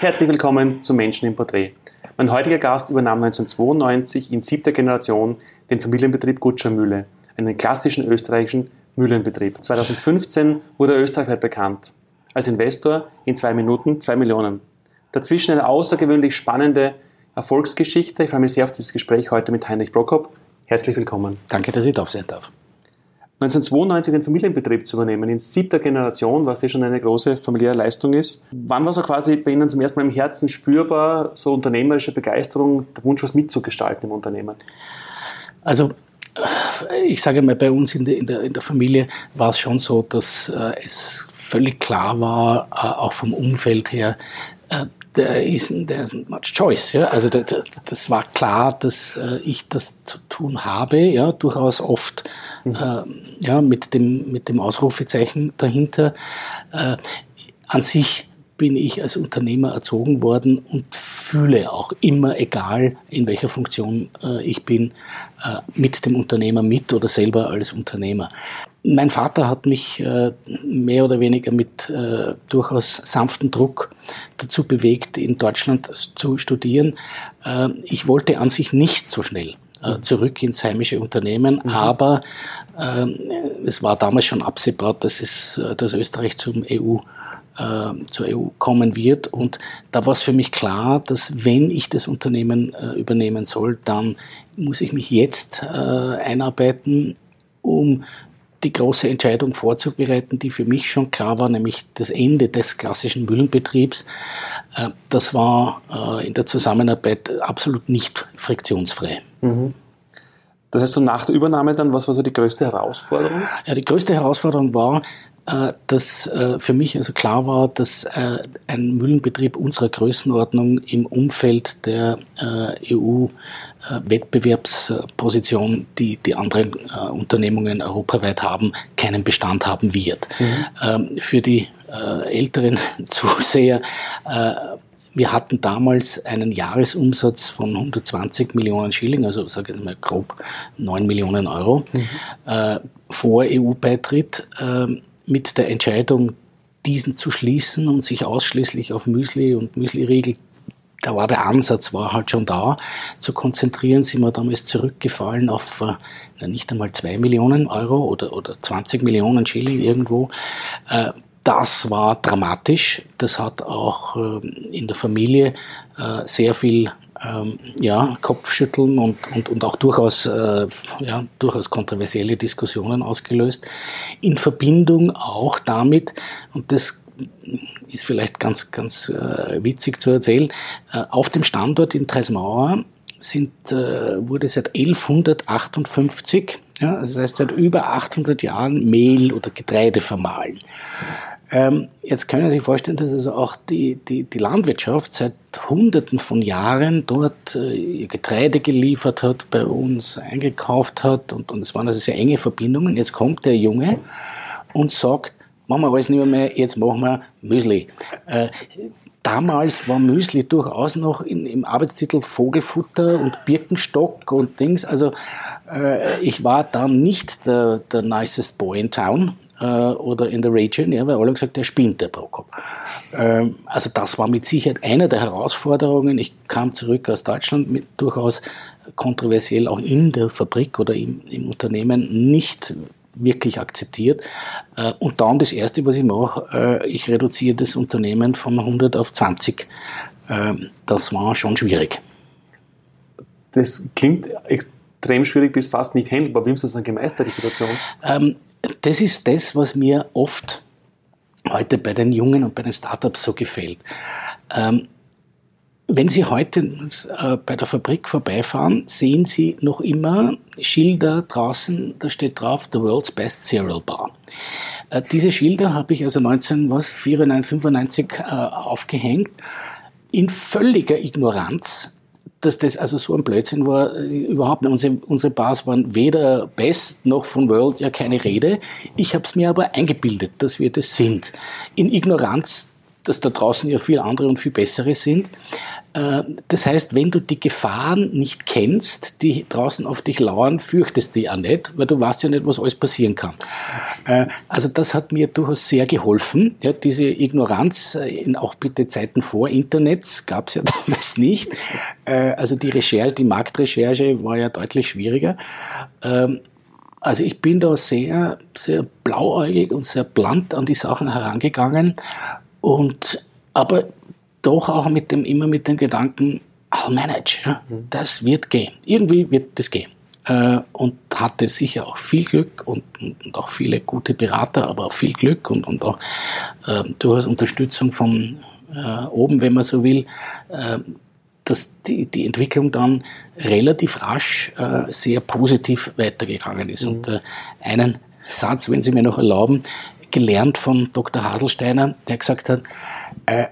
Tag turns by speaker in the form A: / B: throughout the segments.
A: Herzlich willkommen zu Menschen im Porträt. Mein heutiger Gast übernahm 1992 in siebter Generation den Familienbetrieb Gutschermühle, einen klassischen österreichischen Mühlenbetrieb. 2015 wurde er österreichweit bekannt. Als Investor in zwei Minuten zwei Millionen. Dazwischen eine außergewöhnlich spannende Erfolgsgeschichte. Ich freue mich sehr auf dieses Gespräch heute mit Heinrich Brockhoff. Herzlich willkommen.
B: Danke, dass ich da sein darf.
A: 1992 den Familienbetrieb zu übernehmen, in siebter Generation, was ja schon eine große familiäre Leistung ist. Wann war so quasi bei Ihnen zum ersten Mal im Herzen spürbar, so unternehmerische Begeisterung, der Wunsch, was mitzugestalten im Unternehmen?
B: Also ich sage mal, bei uns in der, in der, in der Familie war es schon so, dass äh, es völlig klar war, äh, auch vom Umfeld her, äh, there isn't, there isn't much choice. Ja? Also das, das war klar, dass äh, ich das zu tun habe, ja, durchaus oft mhm. äh, ja, mit, dem, mit dem Ausrufezeichen dahinter. Äh, an sich bin ich als Unternehmer erzogen worden und fühle auch immer, egal in welcher Funktion äh, ich bin, äh, mit dem Unternehmer mit oder selber als Unternehmer. Mein Vater hat mich äh, mehr oder weniger mit äh, durchaus sanftem Druck dazu bewegt, in Deutschland zu studieren. Äh, ich wollte an sich nicht so schnell äh, zurück ins heimische Unternehmen, mhm. aber ähm, es war damals schon absehbar, dass, es, äh, dass Österreich zum EU äh, zur EU kommen wird. Und da war es für mich klar, dass wenn ich das Unternehmen äh, übernehmen soll, dann muss ich mich jetzt äh, einarbeiten, um die große Entscheidung vorzubereiten, die für mich schon klar war, nämlich das Ende des klassischen Mühlenbetriebs. Äh, das war äh, in der Zusammenarbeit absolut nicht friktionsfrei. Mhm.
A: Das heißt, so nach der Übernahme dann, was war so die größte Herausforderung?
B: Ja, die größte Herausforderung war, dass für mich also klar war, dass ein Mühlenbetrieb unserer Größenordnung im Umfeld der EU äh, Wettbewerbsposition, die die anderen äh, Unternehmungen europaweit haben, keinen Bestand haben wird. Mhm. Ähm, für die äh, älteren Zuseher, wir hatten damals einen Jahresumsatz von 120 Millionen Schilling, also sage ich mal grob 9 Millionen Euro, mhm. vor EU-Beitritt ähm, mit der Entscheidung, diesen zu schließen und sich ausschließlich auf Müsli und Müsli-Riegel da war der Ansatz, war halt schon da, zu konzentrieren, sind wir damals zurückgefallen auf äh, nicht einmal zwei Millionen Euro oder, oder 20 Millionen Schilling irgendwo. Äh, das war dramatisch. Das hat auch äh, in der Familie äh, sehr viel ähm, ja, Kopfschütteln und, und, und auch durchaus, äh, ja, durchaus kontroversielle Diskussionen ausgelöst. In Verbindung auch damit, und das ist vielleicht ganz, ganz äh, witzig zu erzählen. Äh, auf dem Standort in Treismauer sind, äh, wurde seit 1158, ja, das heißt seit über 800 Jahren Mehl oder Getreide vermahlen. Ähm, jetzt können Sie sich vorstellen, dass also auch die, die, die Landwirtschaft seit Hunderten von Jahren dort äh, ihr Getreide geliefert hat, bei uns eingekauft hat und, und es waren also sehr enge Verbindungen. Jetzt kommt der Junge und sagt, machen wir alles nicht mehr, jetzt machen wir Müsli. Äh, damals war Müsli durchaus noch in, im Arbeitstitel Vogelfutter und Birkenstock und Dings. Also äh, ich war da nicht der, der nicest boy in town äh, oder in der Region, ja, weil alle gesagt, der spinnt, der Prokop. Ähm, also das war mit Sicherheit eine der Herausforderungen. Ich kam zurück aus Deutschland mit durchaus kontroversiell auch in der Fabrik oder im, im Unternehmen nicht wirklich akzeptiert. Äh, und dann das Erste, was ich mache, äh, ich reduziere das Unternehmen von 100 auf 20. Äh, das war schon schwierig.
A: Das klingt extrem schwierig bis fast nicht handelbar. Wie haben Sie das dann gemeistert, die Situation?
B: Ähm, das ist das, was mir oft heute bei den Jungen und bei den Startups so gefällt. Ähm, wenn Sie heute äh, bei der Fabrik vorbeifahren, sehen Sie noch immer Schilder draußen, da steht drauf The World's Best Cereal Bar. Äh, diese Schilder habe ich also 1994, äh, aufgehängt, in völliger Ignoranz, dass das also so ein Blödsinn war, überhaupt nicht. Unsere, unsere Bars waren weder Best noch von World, ja keine Rede. Ich habe es mir aber eingebildet, dass wir das sind. In Ignoranz, dass da draußen ja viel andere und viel bessere sind. Äh, das heißt, wenn du die Gefahren nicht kennst, die draußen auf dich lauern, fürchtest du die auch nicht, weil du weißt ja nicht, was alles passieren kann. Äh, also das hat mir durchaus sehr geholfen. Ja, diese Ignoranz äh, in auch bitte Zeiten vor Internets gab es ja damals nicht. Also die Recherche, die Marktrecherche war ja deutlich schwieriger. Ähm, also ich bin da sehr, sehr blauäugig und sehr blunt an die Sachen herangegangen und aber doch auch mit dem, immer mit dem Gedanken, I'll manage, ja, mhm. das wird gehen. Irgendwie wird das gehen. Äh, und hatte sicher auch viel Glück und, und, auch viele gute Berater, aber auch viel Glück und, und auch äh, durchaus Unterstützung von äh, oben, wenn man so will, äh, dass die, die Entwicklung dann relativ rasch äh, sehr positiv weitergegangen ist. Mhm. Und äh, einen Satz, wenn Sie mir noch erlauben, gelernt von Dr. Haselsteiner, der gesagt hat, äh,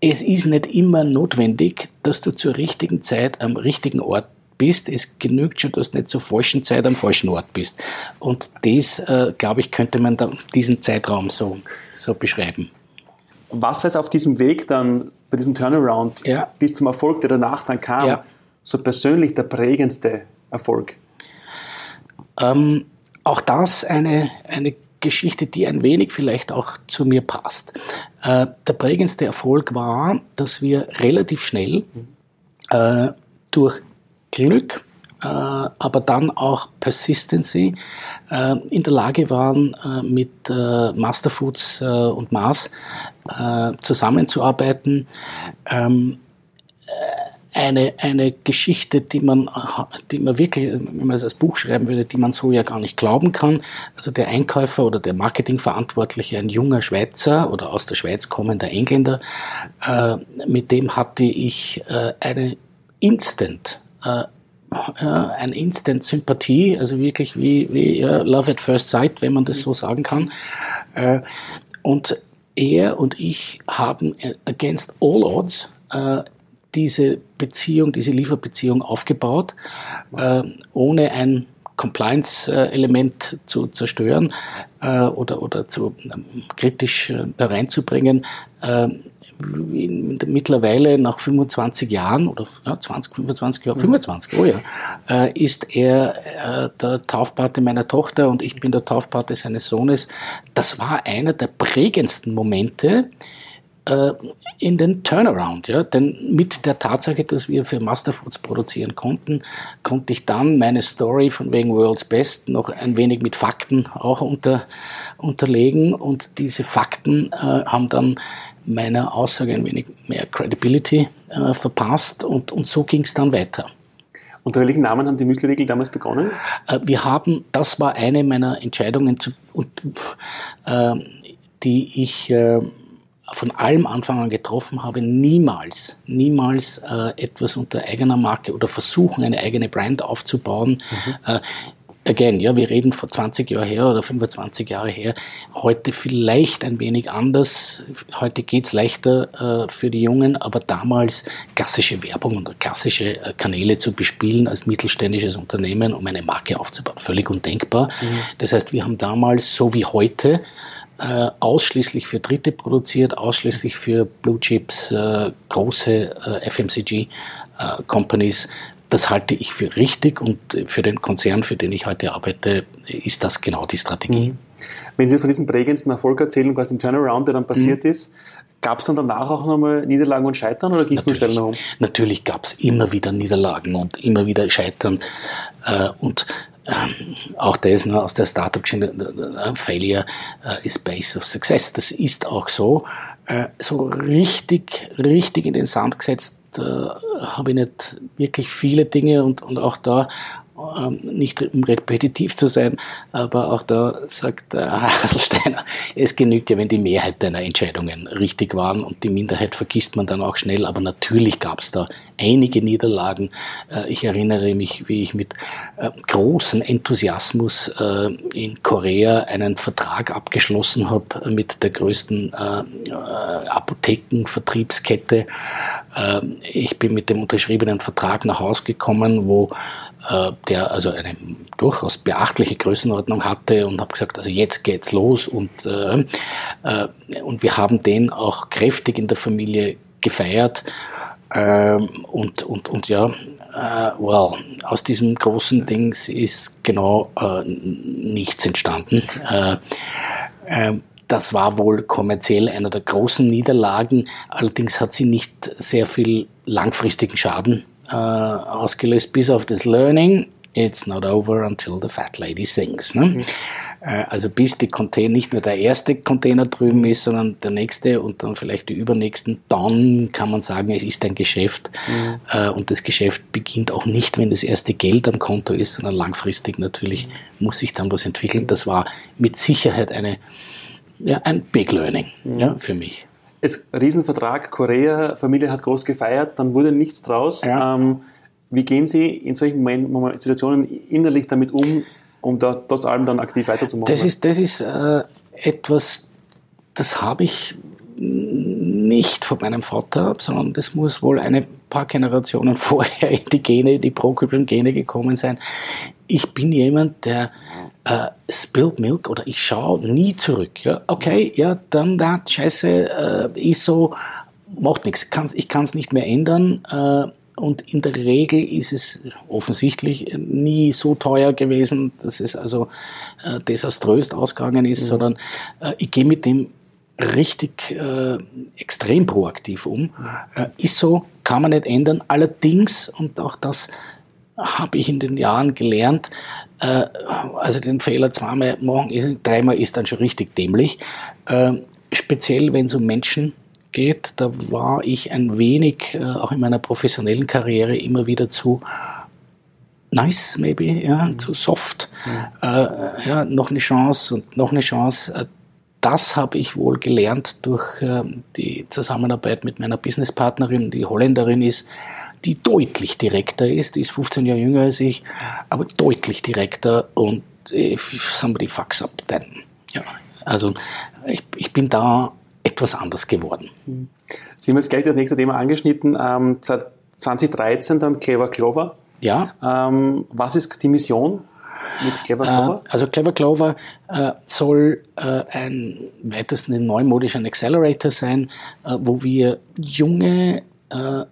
B: es ist nicht immer notwendig, dass du zur richtigen Zeit am richtigen Ort bist. Es genügt schon, dass du nicht zur falschen Zeit am falschen Ort bist. Und das, äh, glaube ich, könnte man diesen Zeitraum so, so beschreiben.
A: Was war es auf diesem Weg dann, bei diesem Turnaround, ja. bis zum Erfolg, der danach dann kam, ja. so persönlich der prägendste Erfolg?
B: Ähm, auch das eine, eine Geschichte, die ein wenig vielleicht auch zu mir passt. Äh, der prägendste Erfolg war, dass wir relativ schnell äh, durch Glück, äh, aber dann auch Persistency in der Lage waren, mit Masterfoods und Mars zusammenzuarbeiten. Ähm, eine, eine Geschichte, die man, die man wirklich, wenn man es als Buch schreiben würde, die man so ja gar nicht glauben kann. Also der Einkäufer oder der Marketingverantwortliche, ein junger Schweizer oder aus der Schweiz kommender Engländer, äh, mit dem hatte ich äh, eine Instant, äh, eine Instant Sympathie, also wirklich wie, wie uh, Love at First Sight, wenn man das so sagen kann. Äh, und er und ich haben äh, against all odds äh, diese Beziehung, diese Lieferbeziehung aufgebaut, äh, ohne ein Compliance-Element zu zerstören äh, oder, oder zu ähm, kritisch äh, reinzubringen. Äh, mittlerweile nach 25 Jahren oder ja, 20, 25 Jahre, 25, oh ja, äh, ist er äh, der Taufpate meiner Tochter und ich bin der Taufpate seines Sohnes. Das war einer der prägendsten Momente, in den Turnaround. Ja? Denn mit der Tatsache, dass wir für Masterfoods produzieren konnten, konnte ich dann meine Story von wegen World's Best noch ein wenig mit Fakten auch unter, unterlegen. Und diese Fakten äh, haben dann meiner Aussage ein wenig mehr Credibility äh, verpasst. Und, und so ging es dann weiter.
A: Unter welchen Namen haben die Müsli-Riegel damals begonnen?
B: Äh, wir haben, das war eine meiner Entscheidungen, zu, und, äh, die ich äh, von allem Anfang an getroffen habe, niemals, niemals äh, etwas unter eigener Marke oder versuchen, eine eigene Brand aufzubauen. Mhm. Äh, again, ja, wir reden vor 20 Jahren her oder 25 Jahre her. Heute vielleicht ein wenig anders. Heute geht's leichter äh, für die Jungen, aber damals klassische Werbung und klassische äh, Kanäle zu bespielen als mittelständisches Unternehmen, um eine Marke aufzubauen, völlig undenkbar. Mhm. Das heißt, wir haben damals, so wie heute, äh, ausschließlich für Dritte produziert, ausschließlich für Blue Chips, äh, große äh, FMCG-Companies. Äh, das halte ich für richtig und für den Konzern, für den ich heute arbeite, ist das genau die Strategie. Mhm.
A: Wenn Sie von diesem prägendsten Erfolg erzählen, was den Turnaround, der dann passiert mhm. ist, Gab es dann danach auch nochmal Niederlagen und Scheitern oder ging es nur schnell nach oben?
B: Natürlich gab es immer wieder Niederlagen und immer wieder Scheitern. Äh, und ähm, auch das ne, aus der Startup-Geschichte, Failure äh, is base of success. Das ist auch so. Äh, so richtig, richtig in den Sand gesetzt äh, habe ich nicht wirklich viele Dinge und, und auch da nicht um repetitiv zu sein, aber auch da sagt Herr Haselsteiner, es genügt ja, wenn die Mehrheit deiner Entscheidungen richtig waren und die Minderheit vergisst man dann auch schnell, aber natürlich gab es da einige Niederlagen. Äh, ich erinnere mich, wie ich mit äh, großem Enthusiasmus äh, in Korea einen Vertrag abgeschlossen habe mit der größten Apothekenvertriebskette. Ich bin mit dem unterschriebenen Vertrag nach Hause gekommen, wo äh, der also eine durchaus beachtliche Größenordnung hatte und habe gesagt, also jetzt geht's los und, äh, äh, und wir haben den auch kräftig in der Familie gefeiert Ähm, und, und, und ja, äh, well, aus diesem großen Dings ist genau äh, nichts entstanden. Äh, das war wohl kommerziell einer der großen Niederlagen. Allerdings hat sie nicht sehr viel langfristigen Schaden äh, ausgelöst, bis auf das Learning. It's not over until the fat lady sings. Ne? Mhm. Äh, also bis die Container, nicht nur der erste Container drüben ist, sondern der nächste und dann vielleicht die übernächsten, dann kann man sagen, es ist ein Geschäft. Mhm. Äh, und das Geschäft beginnt auch nicht, wenn das erste Geld am Konto ist, sondern langfristig natürlich mhm. muss sich dann was entwickeln. Das war mit Sicherheit eine, ja, ein Big Learning mhm. ja, für mich.
A: Es Riesenvertrag, Korea, Familie hat groß gefeiert, dann wurde nichts draus. Ja. Ähm, wie gehen Sie in solchen Situationen innerlich damit um, um da trotz allem dann aktiv weiterzumachen?
B: Das ist, das ist äh, etwas, das habe ich nicht von meinem Vater, sondern das muss wohl eine paar Generationen vorher in die Gene, die prokryptischen Gene gekommen sein. Ich bin jemand, der äh, spilled milk oder ich schaue nie zurück. Ja? Okay, ja, dann da, scheiße, äh, ist so, macht nichts. Ich kann es nicht mehr ändern. Äh, und in der Regel ist es offensichtlich nie so teuer gewesen, dass es also äh, desaströs ausgegangen ist, mhm. sondern äh, ich gehe mit dem richtig äh, extrem proaktiv um. Äh, ist so, kann man nicht ändern. Allerdings, und auch das habe ich in den Jahren gelernt, äh, also den Fehler zweimal machen, dreimal ist dann schon richtig dämlich. Äh, speziell wenn es um Menschen geht, da war ich ein wenig, äh, auch in meiner professionellen Karriere, immer wieder zu nice, maybe, ja, mhm. zu soft. Mhm. Äh, ja, noch eine Chance und noch eine Chance. Äh, das habe ich wohl gelernt durch äh, die Zusammenarbeit mit meiner Businesspartnerin, die Holländerin ist, die deutlich direkter ist, die ist 15 Jahre jünger als ich, aber deutlich direkter und if somebody fucks up, then. Ja, also ich, ich bin da etwas anders geworden.
A: Sie haben jetzt gleich das nächste Thema angeschnitten. Ähm, 2013 dann Clever Clover.
B: Ja.
A: Ähm, was ist die Mission mit Clever Clover?
B: Äh, also Clever Clover äh, soll äh, ein weitestens ein neumodischer Accelerator sein, äh, wo wir junge äh,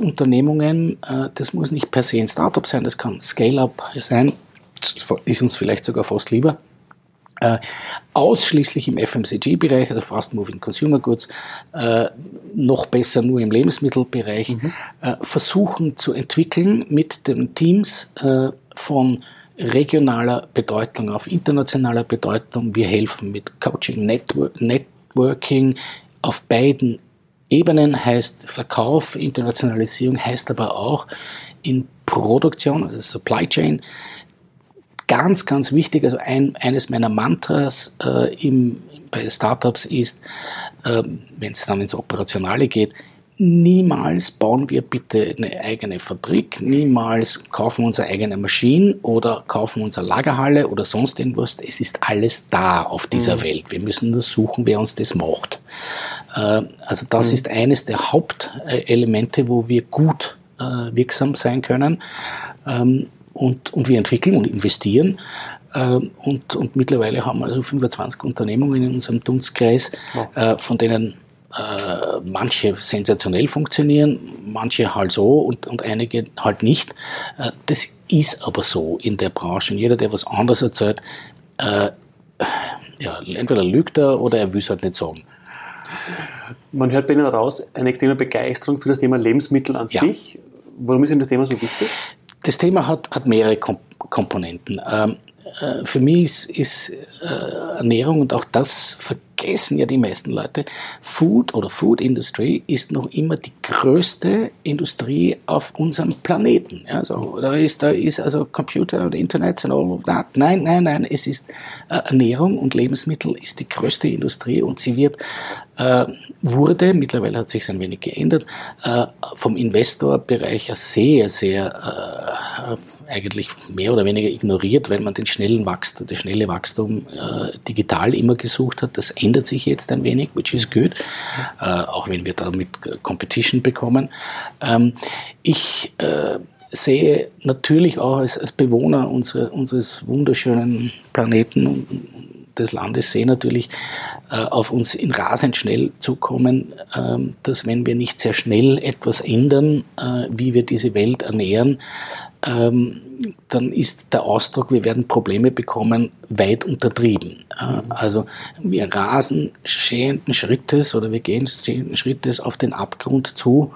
B: Unternehmungen, äh, das muss nicht per se ein Startup sein, das kann Scale-up sein, ist uns vielleicht sogar fast lieber, äh, ausschließlich im FMCG-Bereich, also Fast Moving Consumer Goods, äh, noch besser nur im Lebensmittelbereich, mhm. äh, versuchen zu entwickeln mit den Teams äh, von regionaler Bedeutung auf internationaler Bedeutung. Wir helfen mit Coaching, Network, Networking auf beiden Ebenen, heißt Verkauf, Internationalisierung, heißt aber auch in Produktion, also Supply Chain, ganz, ganz wichtig, also ein, eines meiner Mantras äh, im, bei Startups ist, äh, wenn es dann ins Operationale geht, niemals bauen wir bitte eine eigene Fabrik, niemals kaufen wir unsere eigene Maschine oder kaufen unsere Lagerhalle oder sonst irgendwas. Es ist alles da auf dieser mhm. Welt. Wir müssen nur suchen, wer uns das macht. Äh, also das mhm. ist eines der Hauptelemente, wo wir gut äh, wirksam sein können. Ähm, und, und wir entwickeln und investieren. Ähm, und, und mittlerweile haben wir also 25 Unternehmungen in unserem Dunstkreis, ja. Äh, von denen äh, manche sensationell funktionieren, manche halt so und, und einige halt nicht. Äh, das ist aber so in der Branche. Und jeder, der was anderes erzählt, äh, ja, entweder lügt er oder er will es halt nicht sagen.
A: Man hört bei Ihnen raus eine extreme Begeisterung für das Thema Lebensmittel an ja. sich. Warum ist Ihnen das Thema so wichtig?
B: Das Thema hat, hat mehrere Komponenten. Ähm, äh, für mich ist, ist äh, Ernährung und auch das vergessen ja die meisten Leute. Food oder Food Industry ist noch immer die größte Industrie auf unserem Planeten. Also, da ist, da ist also Computer und Internet und all that. Nein, nein, nein, es ist äh, Ernährung und Lebensmittel ist die größte Industrie und sie wird, äh, wurde, mittlerweile hat sich ein wenig geändert, äh, vom Investorbereich sehr, sehr äh, eigentlich mehr oder weniger ignoriert, weil man den schnellen Wachstum, das schnelle Wachstum äh, digital immer gesucht hat. Das ändert sich jetzt ein wenig, which is good, äh, auch wenn wir damit Competition bekommen. Ähm, ich äh, sehe natürlich auch als, als Bewohner unsere, unseres wunderschönen Planeten des Landes sehe natürlich äh, auf uns in rasend schnell zukommen, ähm, dass wenn wir nicht sehr schnell etwas ändern, äh, wie wir diese Welt ernähren, dann ist der Ausdruck, wir werden Probleme bekommen, weit untertrieben. Äh, also wir rasen stehenden Schrittes oder wir gehen stehenden Schrittes auf den Abgrund zu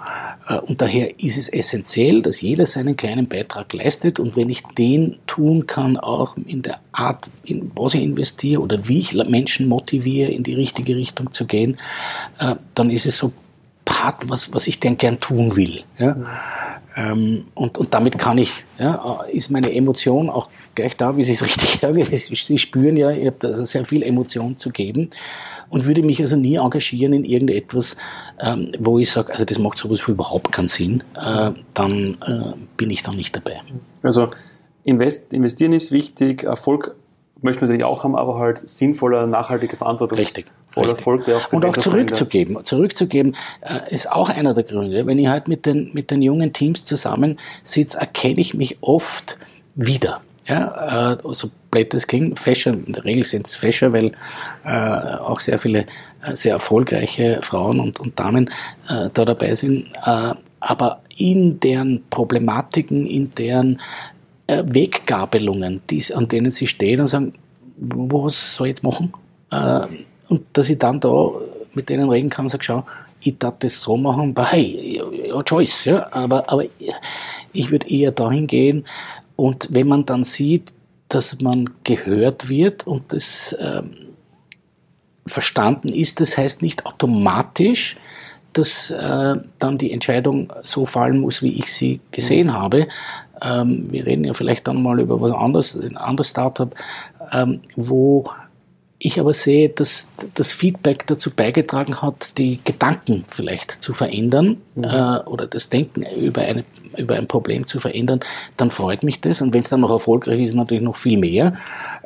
B: äh, und daher ist es essentiell, dass jeder seinen kleinen Beitrag leistet und wenn ich den tun kann, auch in der Art, in was ich investiere oder wie ich Menschen motiviere, in die richtige Richtung zu gehen, äh, dann ist es so Part, was, was ich denn gern tun will. Ja? Ähm, und, und damit kann ich, ja, ist meine Emotion auch gleich da, wie Sie es richtig sagen. Sie spüren ja, ich habe also sehr viel Emotion zu geben und würde mich also nie engagieren in irgendetwas, ähm, wo ich sage, also das macht sowas überhaupt keinen Sinn, äh, dann äh, bin ich da nicht dabei.
A: Also invest, investieren ist wichtig, Erfolg möchte man natürlich auch haben, aber halt sinnvoller, nachhaltige Verantwortung.
B: Richtig.
A: Voller Erfolg,
B: der auch Und auch zurückzugeben. Zurückzugeben äh, ist auch einer der Gründe. Wenn ich halt mit den, mit den jungen Teams zusammensitze, erkenne ich mich oft wieder. Ja, äh, so blöd das klingt, Fäscher, in der Regel sind es Fäscher, weil äh, auch sehr viele äh, sehr erfolgreiche Frauen und, und Damen äh, da dabei sind. Äh, aber in deren Problematiken, in deren Weggabelungen, die, an denen sie stehen und sagen, was soll ich jetzt machen? Äh, und dass ich dann da mit denen reden kann und sage, schau, ich darf das so machen, aber hey, ja, choice, ja, aber, aber ich würde eher dahin gehen und wenn man dann sieht, dass man gehört wird und das ähm, verstanden ist, das heißt nicht automatisch, dass äh, dann die Entscheidung so fallen muss, wie ich sie gesehen mhm. habe. Ähm, wir reden ja vielleicht dann mal über was anderes, ein anderes Startup, ähm, wo ich aber sehe, dass das Feedback dazu beigetragen hat, die Gedanken vielleicht zu verändern mhm. äh, oder das Denken über, eine, über ein Problem zu verändern, dann freut mich das. Und wenn es dann noch erfolgreich ist, natürlich noch viel mehr.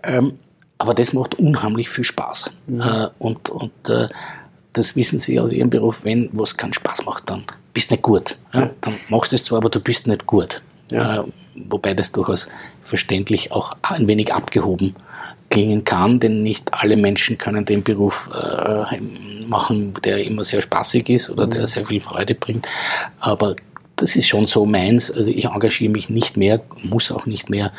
B: Ähm, aber das macht unheimlich viel Spaß. Mhm. Äh, und und äh, das wissen Sie aus Ihrem Beruf, wenn was keinen Spaß macht, dann bist du nicht gut. Ja? Dann machst du es zwar, aber du bist nicht gut. Ja. Äh, wobei das durchaus verständlich auch ein wenig abgehoben klingen kann, denn nicht alle Menschen können den Beruf äh, machen, der immer sehr spaßig ist oder mhm. der sehr viel Freude bringt. Aber das ist schon so meins. Also ich engagiere mich nicht mehr, muss auch nicht mehr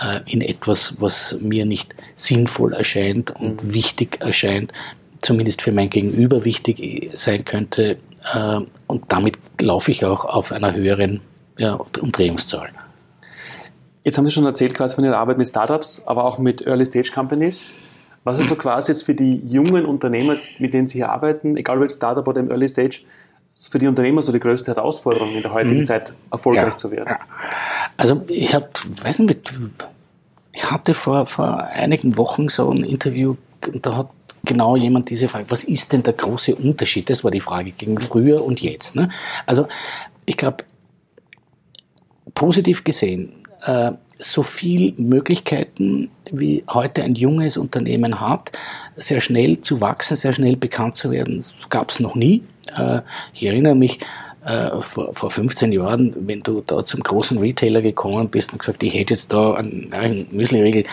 B: äh, in etwas, was mir nicht sinnvoll erscheint und mhm. wichtig erscheint, zumindest für mein Gegenüber wichtig sein könnte. Äh, und damit laufe ich auch auf einer höheren ja, Umdrehungszahl.
A: Jetzt haben Sie schon erzählt quasi von Ihrer Arbeit mit Startups, aber auch mit Early Stage Companies. Was ist so quasi jetzt für die jungen Unternehmer, mit denen Sie hier arbeiten, egal ob jetzt Startup oder im Early Stage, für die Unternehmer so die größte Herausforderung in der heutigen mhm. Zeit erfolgreich ja, zu werden? Ja.
B: Also ich habe, weiß nicht, ich hatte vor, vor einigen Wochen so ein Interview und da hat genau jemand diese Frage, was ist denn der große Unterschied? Das war die Frage gegen früher und jetzt. Ne? Also ich glaube, positiv gesehen, äh, so viel Möglichkeiten, wie heute ein junges Unternehmen hat, sehr schnell zu wachsen, sehr schnell bekannt zu werden, gab es noch nie. Äh, ich erinnere mich, äh, vor, vor 15 Jahren, wenn du da zum großen Retailer gekommen bist und gesagt, ich hätte jetzt da einen, einen Müsli-Riegel,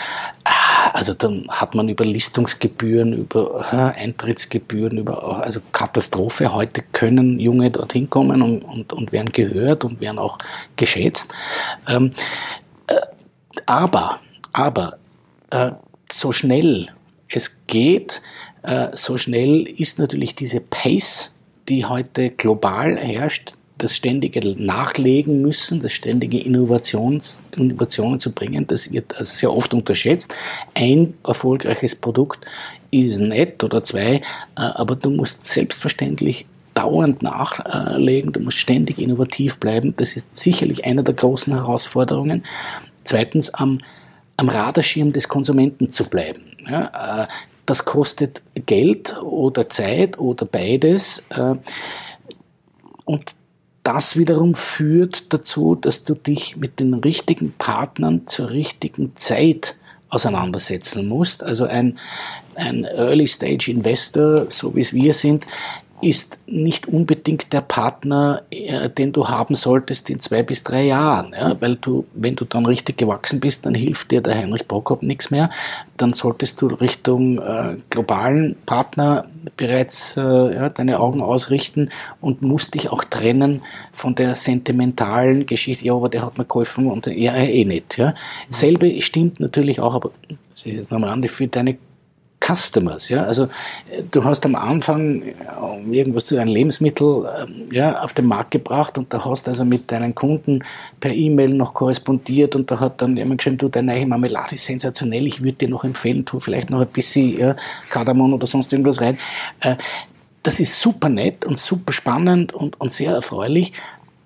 B: ah, also dann hat man über Listungsgebühren, über Eintrittsgebühren, über also Katastrophe. Heute können Junge dorthin kommen und, und, und werden gehört und werden auch geschätzt. Ähm, äh, aber, aber äh, so schnell es geht, äh, so schnell ist natürlich diese Pace die heute global herrscht, das ständige Nachlegen müssen, das ständige Innovations, Innovationen zu bringen, das wird also sehr oft unterschätzt. Ein erfolgreiches Produkt ist nett oder zwei, äh, aber du musst selbstverständlich dauernd nachlegen, du musst ständig innovativ bleiben. Das ist sicherlich eine der großen Herausforderungen. Zweitens, am, am Radarschirm des Konsumenten zu bleiben. Ja, äh, das kostet Geld oder Zeit oder beides. Äh, und das wiederum führt dazu, dass du dich mit den richtigen Partnern zur richtigen Zeit auseinandersetzen musst. Also ein, ein Early Stage Investor, so wie es wir sind, ist nicht unbedingt der Partner, äh, den du haben solltest in zwei bis drei Jahren. Ja? Weil du, wenn du dann richtig gewachsen bist, dann hilft dir der Heinrich Prokop nichts mehr. Dann solltest du Richtung äh, globalen Partner bereits äh, ja, deine Augen ausrichten und musst dich auch trennen von der sentimentalen Geschichte, ja, aber der hat mir geholfen und ja, eh nicht. Ja? Selbe stimmt natürlich auch, aber das ist jetzt nochmal an, für deine Customers. Ja? Also äh, du hast am Anfang äh, irgendwas zu einem Lebensmittel äh, ja, auf den Markt gebracht und da hast also mit deinen Kunden per E-Mail noch korrespondiert und da hat dann jemand geschrieben, du, deine neue Marmelade ist sensationell, ich würde dir noch empfehlen, tu vielleicht noch ein bisschen ja, Kardamom oder sonst irgendwas rein. das ist super nett und super spannend und, und sehr erfreulich,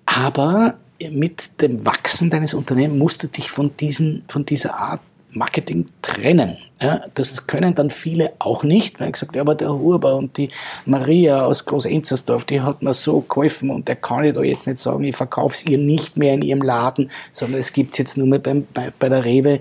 B: aber mit dem Wachsen deines Unternehmens musst du dich von, diesen, von dieser Art Marketing trennen. Ja, das können dann viele auch nicht, weil ich gesagt ja, aber der Huber und die Maria aus Groß-Enzersdorf, die hat mir so geholfen und der kann ich da jetzt nicht sagen, ich verkaufe es ihr nicht mehr in ihrem Laden, sondern es gibt es jetzt nur mehr beim, bei, bei der Rewe.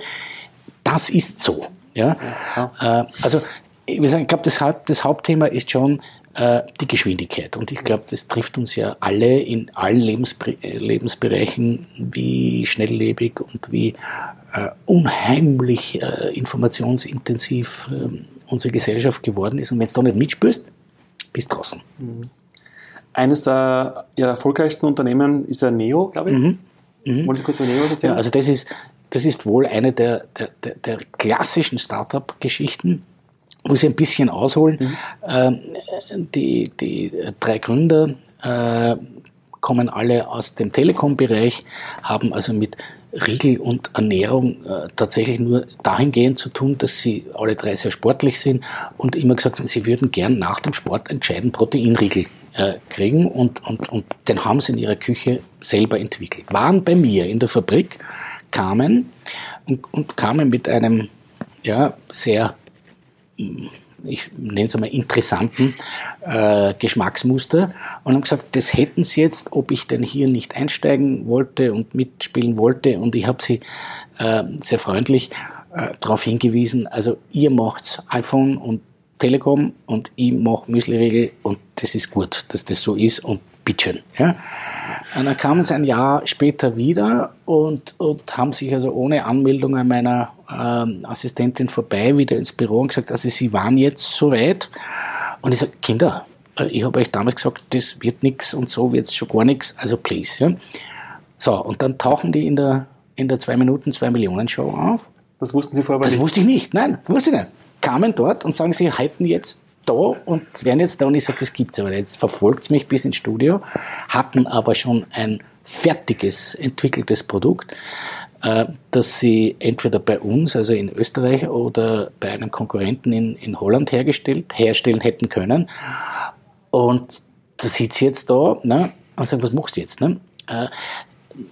B: Das ist so. Ja? ja. Äh, also ich, ich glaube, das, das Hauptthema ist schon, äh, die Geschwindigkeit. Und ich glaube, das trifft uns ja alle in allen Lebensbe Lebensbereichen, wie schnelllebig und wie äh, unheimlich äh, informationsintensiv äh, unsere Gesellschaft geworden ist. Und wenn du da nicht mitspürst, bist du draußen. Mhm.
A: Eines der ja, erfolgreichsten Unternehmen ist ja Neo, glaube ich. Mhm. Mhm. Wollen Sie kurz
B: über Neo erzählen? Ja, also das ist, das ist wohl eine der, der, der, der klassischen Startup-Geschichten muss ich ein bisschen ausholen. Mhm. Ähm, die, die drei Gründer äh, kommen alle aus dem Telekom-Bereich, haben also mit Riegel und Ernährung äh, tatsächlich nur dahingehend zu tun, dass sie alle drei sehr sportlich sind und immer gesagt haben, sie würden gern nach dem Sport einen gescheiten Proteinriegel äh, kriegen und, und, und den haben sie in ihrer Küche selber entwickelt. Waren bei mir in der Fabrik, kamen und, und kamen mit einem ja, sehr ich nenne es einmal interessanten äh, Geschmacksmuster und haben gesagt, das hätten sie jetzt, ob ich denn hier nicht einsteigen wollte und mitspielen wollte. Und ich habe sie äh, sehr freundlich äh, darauf hingewiesen, also ihr macht iPhone und Telekom und ich mache Müsli-Regel und das ist gut, dass das so ist und bitteschön. Ja. Und dann kamen sie ein Jahr später wieder und, und haben sich also ohne Anmeldung an meiner ähm, Assistentin vorbei wieder ins Büro und gesagt, also sie waren jetzt soweit. Und ich sage, Kinder, äh, ich habe euch damals gesagt, das wird nichts und so wird es schon gar nichts, also please. Ja. So, und dann tauchen die in der, in der 2 Minuten 2 Millionen Show auf.
A: Das wussten Sie vorher
B: Das nicht? wusste ich nicht, nein, wusste ich nicht. Kamen dort und sagen, sie halten jetzt da und wären jetzt da und ich sage, das gibt es aber jetzt verfolgt mich bis ins Studio, hatten aber schon ein fertiges, entwickeltes Produkt, äh, das sie entweder bei uns, also in Österreich oder bei einem Konkurrenten in, in Holland hergestellt, herstellen hätten können. Und da sitzt sie jetzt da ne, und sagt, was machst du jetzt? Ne? Äh,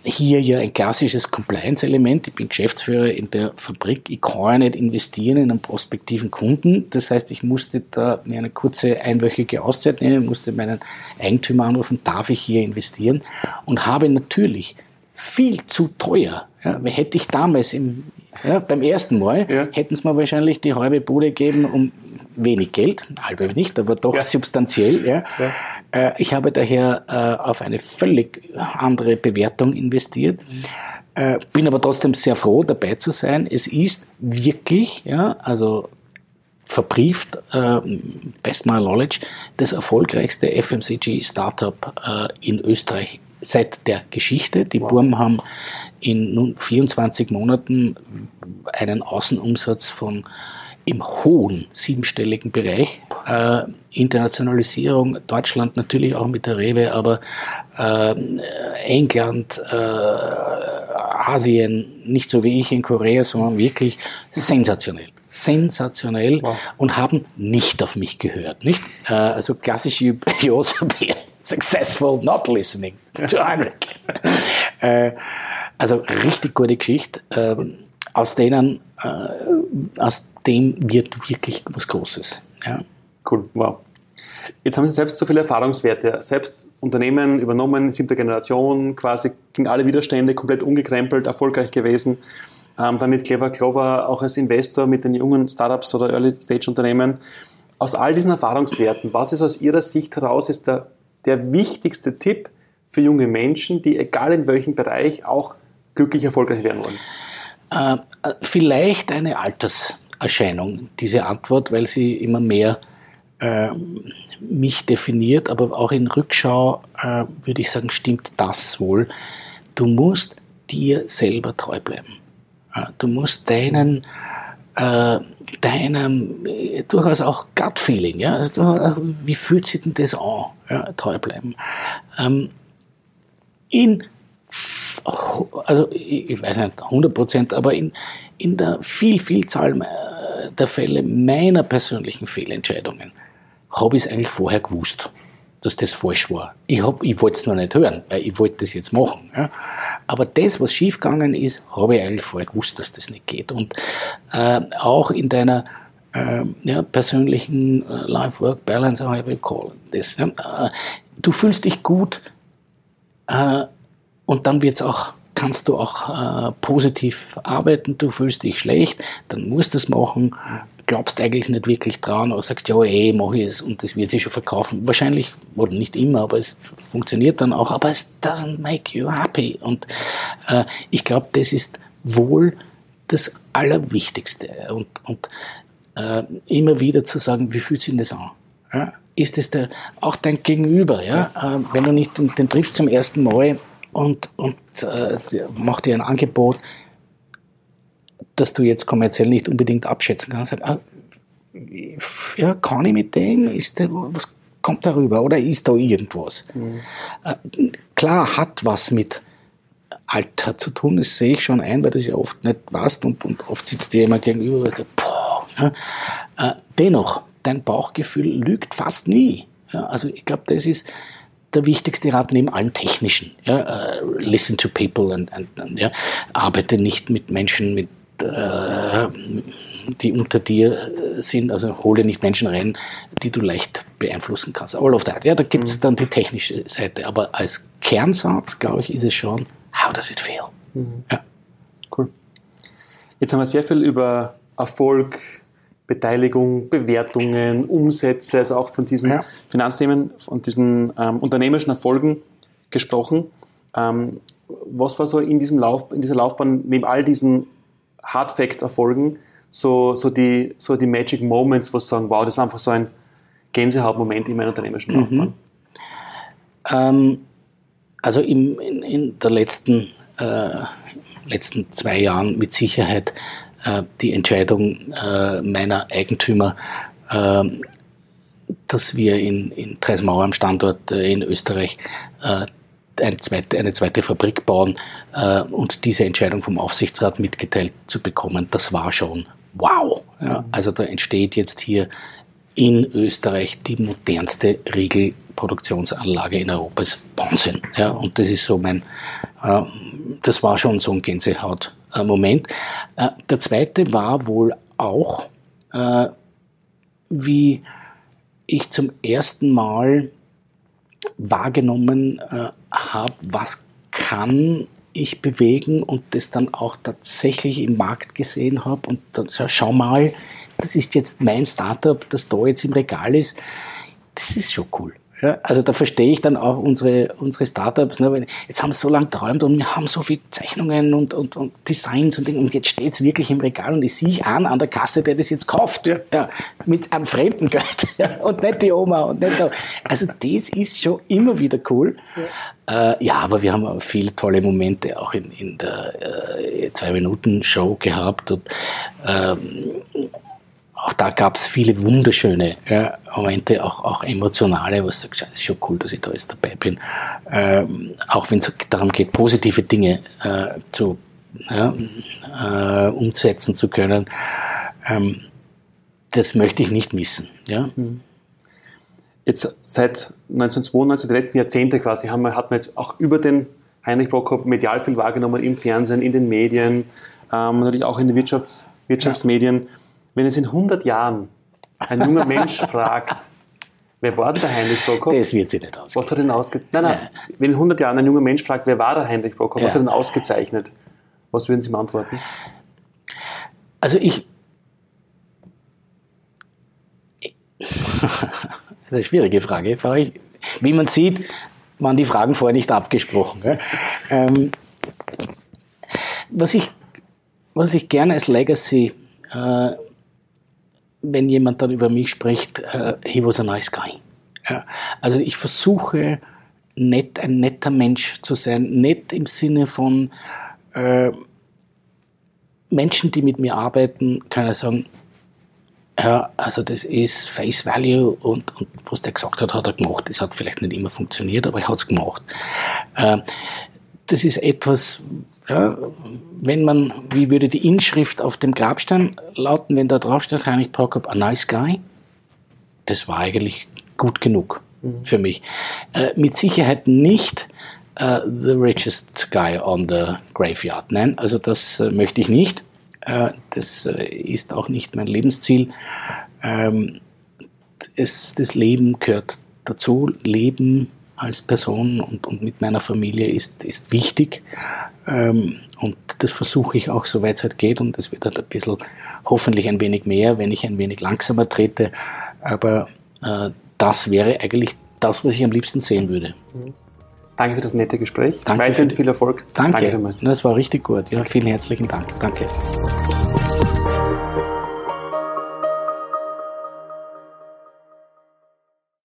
B: hier ja ein klassisches Compliance-Element. Ich bin Geschäftsführer in der Fabrik. Ich kann ja nicht investieren in einen prospektiven Kunden. Das heißt, ich musste da mir eine kurze einwöchige Auszeit nehmen, musste meinen Eigentümer anrufen, darf ich hier investieren? Und habe natürlich viel zu teuer. Ja, hätte ich damals im, ja, beim ersten Mal, ja. hätten sie mir wahrscheinlich die halbe Bude gegeben um wenig Geld, halbe nicht, aber doch ja. substanziell. Ja. Äh, ich habe daher äh, auf eine völlig andere Bewertung investiert. Mhm. Äh, bin aber trotzdem sehr froh, dabei zu sein. Es ist wirklich, ja, also verbrieft, äh, best my knowledge, das erfolgreichste FMCG-Startup äh, in Österreich seit der Geschichte. Die wow. Burm haben in nun 24 Monaten einen Außenumsatz von im hohen siebenstelligen Bereich. Äh, Internationalisierung, Deutschland natürlich auch mit der Rewe, aber äh, England, äh, Asien, nicht so wie ich in Korea, sondern wirklich sensationell. Sensationell wow. und haben nicht auf mich gehört. Nicht? Äh, also klassisch you also successful not listening to Heinrich. Äh, also richtig gute Geschichte. Ähm, aus denen, äh, aus dem wird wirklich was Großes. Ja.
A: Cool, wow. Jetzt haben Sie selbst so viele Erfahrungswerte, selbst Unternehmen übernommen, siebter Generation, quasi gegen alle Widerstände komplett umgekrempelt, erfolgreich gewesen. Ähm, dann mit Clever Clover auch als Investor mit den jungen Startups oder Early-Stage-Unternehmen. aus all diesen Erfahrungswerten, was ist aus Ihrer Sicht heraus ist der, der wichtigste Tipp für junge Menschen, die egal in welchem Bereich auch glücklich erfolgreich werden wollen?
B: Äh, äh vielleicht eine Alterserscheinung, diese Antwort, weil sie immer mehr äh, mich definiert, aber auch in Rückschau äh, würde ich sagen, stimmt das wohl. Du musst dir selber treu bleiben. Du musst deinen, äh, deinem äh, durchaus auch Gut-Feeling, ja, also du, wie fühlt sich denn das an, ja, treu bleiben. Ähm, in, also ich weiß nicht 100 Prozent, aber in, in der viel, Vielzahl äh, der Fälle meiner persönlichen Fehlentscheidungen habe ich es eigentlich vorher gewusst dass das falsch war. Ich, ich wollte es noch nicht hören, weil ich wollte das jetzt machen. Ja. Aber das, was schiefgegangen ist, habe ich eigentlich vorher gewusst, dass das nicht geht. Und äh, auch in deiner äh, ja, persönlichen äh, Life-Work-Balance, I will call. Ja, äh, du fühlst dich gut äh, und dann wird's auch kannst du auch äh, positiv arbeiten, du fühlst dich schlecht, dann musst du es machen glaubst eigentlich nicht wirklich dran, aber sagst, ja, eh, mache ich es und das wird sich schon verkaufen. Wahrscheinlich, oder nicht immer, aber es funktioniert dann auch, aber es doesn't make you happy. Und äh, ich glaube, das ist wohl das Allerwichtigste. Und, und äh, immer wieder zu sagen, wie fühlt sich das an? Ja? Ist es der, auch dein Gegenüber, ja? Äh, wenn du nicht den, den triffst zum ersten Mal und, und äh, macht dir ein Angebot, dass du jetzt kommerziell nicht unbedingt abschätzen kannst. Ah, ja, kann ich mit dem? Ist der, was kommt darüber? Oder ist da irgendwas? Mhm. Äh, klar hat was mit Alter zu tun, das sehe ich schon ein, weil du es ja oft nicht weißt und, und oft sitzt dir jemand gegenüber und sagt, boah, ja. äh, dennoch, dein Bauchgefühl lügt fast nie. Ja, also ich glaube, das ist der wichtigste Rat neben allen technischen. Ja, uh, listen to people and, and, and ja, arbeite nicht mit Menschen mit äh, die unter dir sind, also hole nicht Menschen rein, die du leicht beeinflussen kannst. All of that. Ja, da gibt es mhm. dann die technische Seite. Aber als Kernsatz, glaube ich, ist es schon, how does it feel? Mhm.
A: Ja. Cool. Jetzt haben wir sehr viel über Erfolg, Beteiligung, Bewertungen, Umsätze, also auch von diesen ja. Finanzthemen, von diesen ähm, unternehmerischen Erfolgen gesprochen. Ähm, was war so in, diesem Lauf, in dieser Laufbahn neben all diesen Hard Facts erfolgen, so, so, die, so die Magic Moments, wo sie sagen, wow, das war einfach so ein Gänsehautmoment in meiner unternehmerischen mhm. Laufbahn?
B: Ähm, also im, in, in der letzten, äh, letzten zwei Jahren mit Sicherheit die Entscheidung äh, meiner Eigentümer, ähm, dass wir in, in Treismauer am Standort äh, in Österreich äh, eine zweite, eine zweite Fabrik bauen äh, und diese Entscheidung vom Aufsichtsrat mitgeteilt zu bekommen, das war schon wow. Ja, mhm. also da entsteht jetzt hier in Österreich die modernste Riegelproduktionsanlage in Europa. Das ist Wahnsinn. Ja, und das ist so mein, äh, das war schon so ein Gänsehaut-Moment. Äh, der zweite war wohl auch, äh, wie ich zum ersten Mal wahrgenommen äh, habe, was kann ich bewegen und das dann auch tatsächlich im Markt gesehen habe und dann so, schau mal, das ist jetzt mein Startup, das da jetzt im Regal ist, das ist schon cool. Ja, also da verstehe ich dann auch unsere, unsere Startups. Ne, jetzt haben sie so lange geträumt und wir haben so viele Zeichnungen und, und, und Designs und, und jetzt steht es wirklich im Regal und ich sehe an an der Kasse, der das jetzt kauft. Ja. ja mit einem fremden Geld. Ja, und nicht die Oma. Und nicht da. Also das ist schon immer wieder cool. Ja, äh, ja aber wir haben auch viele tolle Momente auch in, in der äh, Zwei-Minuten-Show gehabt. Und, ähm, auch da gab es viele wunderschöne ja, Momente, auch, auch emotionale, wo du sagst, es ist schon cool, dass ich da jetzt dabei bin. Ähm, auch wenn es darum geht, positive Dinge äh, zu, ja, äh, umsetzen zu können. Ähm, das möchte ich nicht missen. Ja? Mhm.
A: Jetzt seit 1992, die letzten Jahrzehnte quasi, haben wir, hat man jetzt auch über den Heinrich Prokop medial viel wahrgenommen, im Fernsehen, in den Medien, ähm, natürlich auch in den Wirtschafts-, Wirtschaftsmedien. Ja wenn es in 100 Jahren ein junger Mensch fragt, wer war denn der Heinrich Prokop?
B: Das wird sich nicht ausgehen.
A: Was hat er denn ausgezeichnet? Nein, nein. Ja. Wenn in 100 Jahren ein junger Mensch fragt, wer war der Heinrich Prokop? Was ja. hat denn ausgezeichnet? Was würden Sie ihm antworten?
B: Also ich, ist eine schwierige Frage. Wie man sieht, waren die Fragen vorher nicht abgesprochen. Ähm, was, ich, was ich gerne als Legacy, äh, wenn jemand dann über mich spricht, äh, he was a nice guy. Ja, also ich versuche nett, ein netter Mensch zu sein. Nett im Sinne von äh, Menschen, die mit mir arbeiten, können sagen, ja, also das ist Face Value und, und was der gesagt hat, hat er gemacht. Das hat vielleicht nicht immer funktioniert, aber er hat es gemacht. Äh, das ist etwas, ja, wenn man, wie würde die Inschrift auf dem Grabstein lauten, wenn da drauf steht, Heinrich Prokop, a nice guy, das war eigentlich gut genug mhm. für mich. Äh, mit Sicherheit nicht uh, the richest guy on the graveyard. Nein, also das äh, möchte ich nicht. Äh, das äh, ist auch nicht mein Lebensziel. Ähm, es, das Leben gehört dazu. Leben als Person und, und mit meiner Familie ist, ist wichtig. Ähm, und das versuche ich auch, soweit es halt geht. Und es wird halt ein bisschen, hoffentlich ein wenig mehr, wenn ich ein wenig langsamer trete. Aber äh, das wäre eigentlich das, was ich am liebsten sehen würde.
A: Danke für das nette Gespräch.
B: Danke
A: Weiterhin viel Erfolg.
B: Danke. Danke das war richtig gut. Ja, vielen herzlichen Dank. Danke.